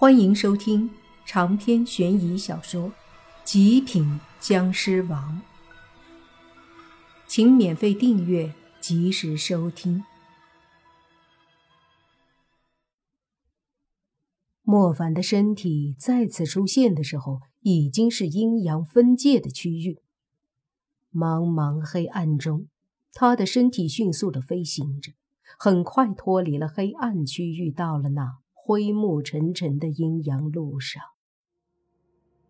欢迎收听长篇悬疑小说《极品僵尸王》，请免费订阅，及时收听。莫凡的身体再次出现的时候，已经是阴阳分界的区域。茫茫黑暗中，他的身体迅速的飞行着，很快脱离了黑暗区域，到了那。灰幕沉沉的阴阳路上，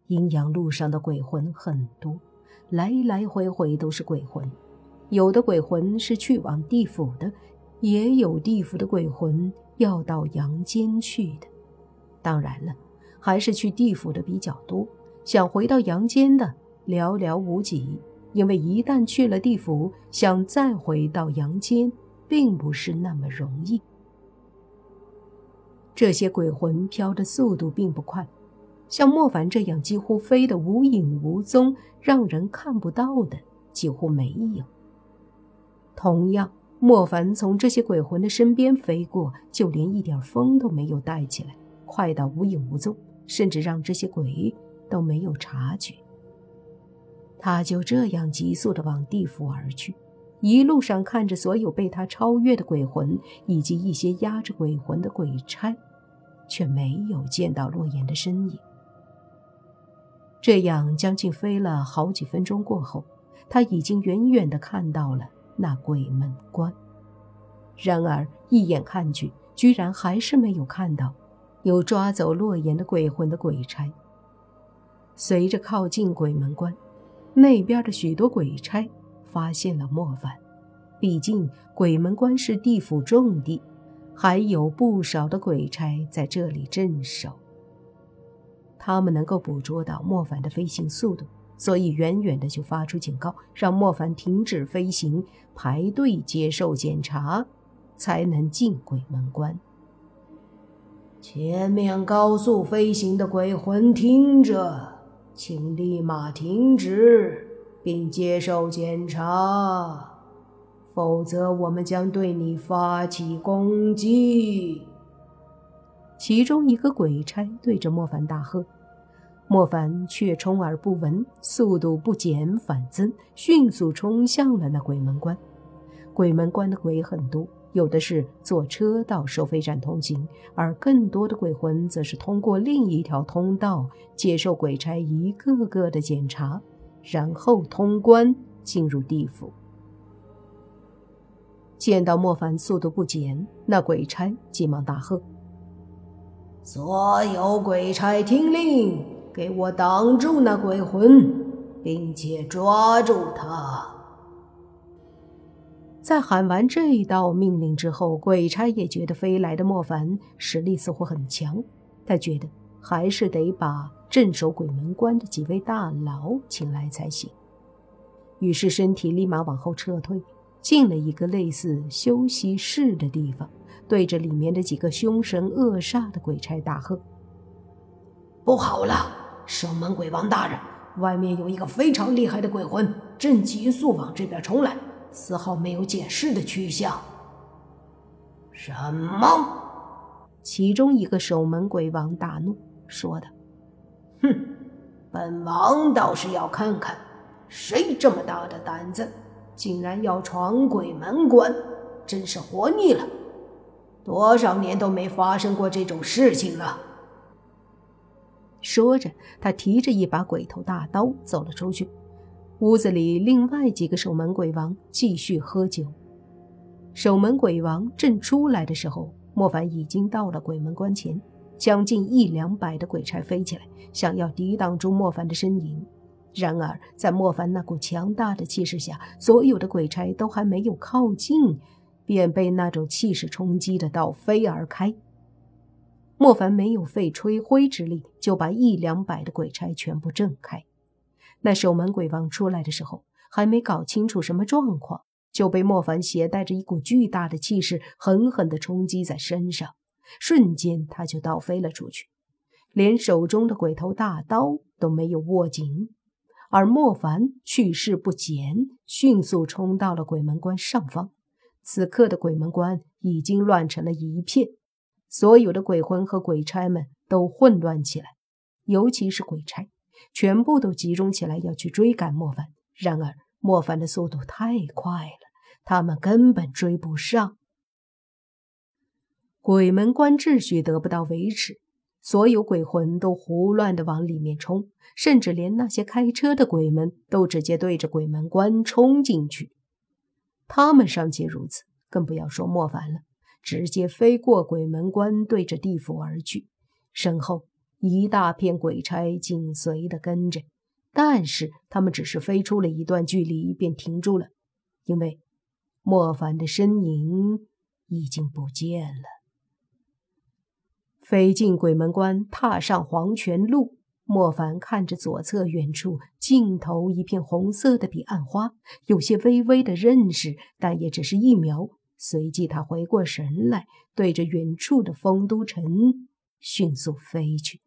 阴阳路上的鬼魂很多，来来回回都是鬼魂。有的鬼魂是去往地府的，也有地府的鬼魂要到阳间去的。当然了，还是去地府的比较多，想回到阳间的寥寥无几。因为一旦去了地府，想再回到阳间，并不是那么容易。这些鬼魂飘的速度并不快，像莫凡这样几乎飞得无影无踪、让人看不到的几乎没有。同样，莫凡从这些鬼魂的身边飞过，就连一点风都没有带起来，快到无影无踪，甚至让这些鬼都没有察觉。他就这样急速地往地府而去，一路上看着所有被他超越的鬼魂，以及一些压着鬼魂的鬼差。却没有见到洛言的身影。这样将近飞了好几分钟过后，他已经远远的看到了那鬼门关。然而一眼看去，居然还是没有看到有抓走洛言的鬼魂的鬼差。随着靠近鬼门关，那边的许多鬼差发现了莫凡。毕竟鬼门关是地府重地。还有不少的鬼差在这里镇守。他们能够捕捉到莫凡的飞行速度，所以远远的就发出警告，让莫凡停止飞行，排队接受检查，才能进鬼门关。前面高速飞行的鬼魂听着，请立马停止，并接受检查。否则，我们将对你发起攻击。其中一个鬼差对着莫凡大喝，莫凡却充耳不闻，速度不减反增，迅速冲向了那鬼门关。鬼门关的鬼很多，有的是坐车到收费站通行，而更多的鬼魂则是通过另一条通道接受鬼差一个个的检查，然后通关进入地府。见到莫凡速度不减，那鬼差急忙大喝：“所有鬼差听令，给我挡住那鬼魂，并且抓住他！”在喊完这一道命令之后，鬼差也觉得飞来的莫凡实力似乎很强，他觉得还是得把镇守鬼门关的几位大佬请来才行，于是身体立马往后撤退。进了一个类似休息室的地方，对着里面的几个凶神恶煞的鬼差大喝：“不好了，守门鬼王大人，外面有一个非常厉害的鬼魂，正急速往这边冲来，丝毫没有解释的趋向。”什么？其中一个守门鬼王大怒，说道：“哼，本王倒是要看看，谁这么大的胆子！”竟然要闯鬼门关，真是活腻了！多少年都没发生过这种事情了。说着，他提着一把鬼头大刀走了出去。屋子里另外几个守门鬼王继续喝酒。守门鬼王正出来的时候，莫凡已经到了鬼门关前，将近一两百的鬼差飞起来，想要抵挡住莫凡的身影。然而，在莫凡那股强大的气势下，所有的鬼差都还没有靠近，便被那种气势冲击的倒飞而开。莫凡没有费吹灰之力，就把一两百的鬼差全部震开。那守门鬼王出来的时候，还没搞清楚什么状况，就被莫凡携带着一股巨大的气势狠狠地冲击在身上，瞬间他就倒飞了出去，连手中的鬼头大刀都没有握紧。而莫凡去势不减，迅速冲到了鬼门关上方。此刻的鬼门关已经乱成了一片，所有的鬼魂和鬼差们都混乱起来，尤其是鬼差，全部都集中起来要去追赶莫凡。然而莫凡的速度太快了，他们根本追不上。鬼门关秩序得不到维持，所有鬼魂都胡乱的往里面冲，甚至连那些开车的鬼们都直接对着鬼门关冲进去。他们尚且如此，更不要说莫凡了，直接飞过鬼门关，对着地府而去。身后一大片鬼差紧随的跟着，但是他们只是飞出了一段距离便停住了，因为莫凡的身影已经不见了。飞进鬼门关，踏上黄泉路。莫凡看着左侧远处尽头一片红色的彼岸花，有些微微的认识，但也只是一秒。随即他回过神来，对着远处的丰都城迅速飞去。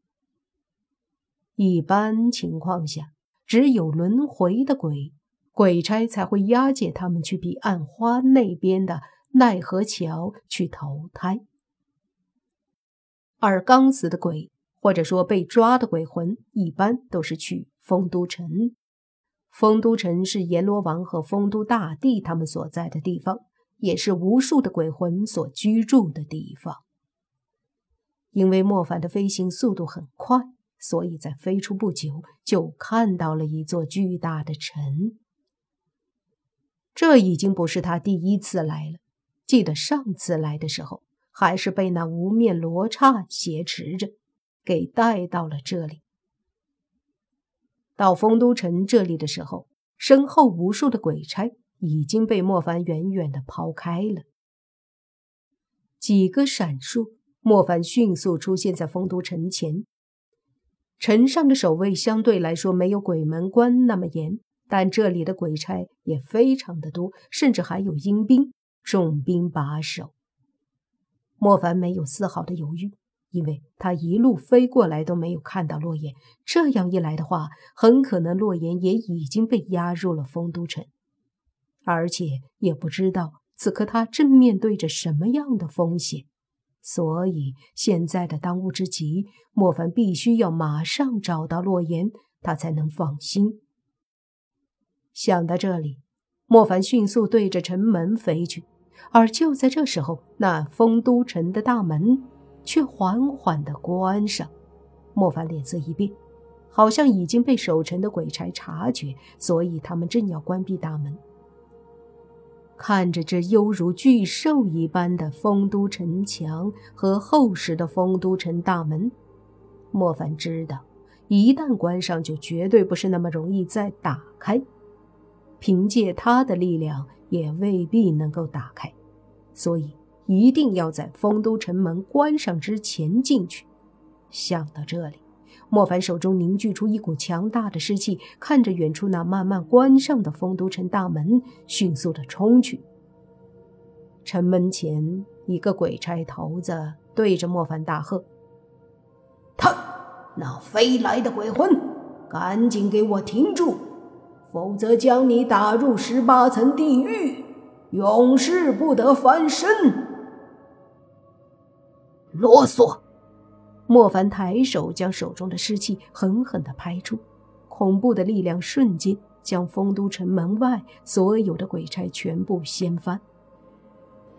一般情况下，只有轮回的鬼鬼差才会押解他们去彼岸花那边的奈何桥去投胎。而刚死的鬼，或者说被抓的鬼魂，一般都是去丰都城。丰都城是阎罗王和丰都大帝他们所在的地方，也是无数的鬼魂所居住的地方。因为莫凡的飞行速度很快，所以在飞出不久就看到了一座巨大的城。这已经不是他第一次来了，记得上次来的时候。还是被那无面罗刹挟持着，给带到了这里。到丰都城这里的时候，身后无数的鬼差已经被莫凡远远的抛开了。几个闪烁，莫凡迅速出现在丰都城前。城上的守卫相对来说没有鬼门关那么严，但这里的鬼差也非常的多，甚至还有阴兵重兵把守。莫凡没有丝毫的犹豫，因为他一路飞过来都没有看到洛言。这样一来的话，很可能洛言也已经被押入了丰都城，而且也不知道此刻他正面对着什么样的风险。所以现在的当务之急，莫凡必须要马上找到洛言，他才能放心。想到这里，莫凡迅速对着城门飞去。而就在这时候，那丰都城的大门却缓缓地关上。莫凡脸色一变，好像已经被守城的鬼差察觉，所以他们正要关闭大门。看着这犹如巨兽一般的丰都城墙和厚实的丰都城大门，莫凡知道，一旦关上，就绝对不是那么容易再打开。凭借他的力量，也未必能够打开。所以一定要在丰都城门关上之前进去。想到这里，莫凡手中凝聚出一股强大的湿气，看着远处那慢慢关上的丰都城大门，迅速的冲去。城门前，一个鬼差头子对着莫凡大喝：“他那飞来的鬼魂，赶紧给我停住，否则将你打入十八层地狱！”永世不得翻身！啰嗦！莫凡抬手将手中的尸气狠狠的拍出，恐怖的力量瞬间将丰都城门外所有的鬼差全部掀翻。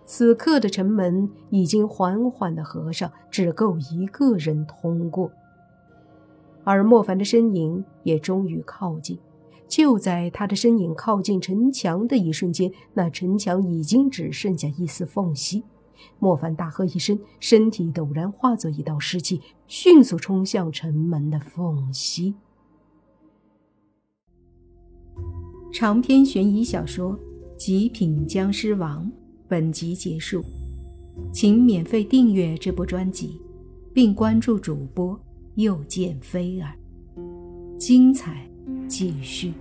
此刻的城门已经缓缓的合上，只够一个人通过，而莫凡的身影也终于靠近。就在他的身影靠近城墙的一瞬间，那城墙已经只剩下一丝缝隙。莫凡大喝一声，身体陡然化作一道湿气，迅速冲向城门的缝隙。长篇悬疑小说《极品僵尸王》本集结束，请免费订阅这部专辑，并关注主播又见菲儿，精彩。继续。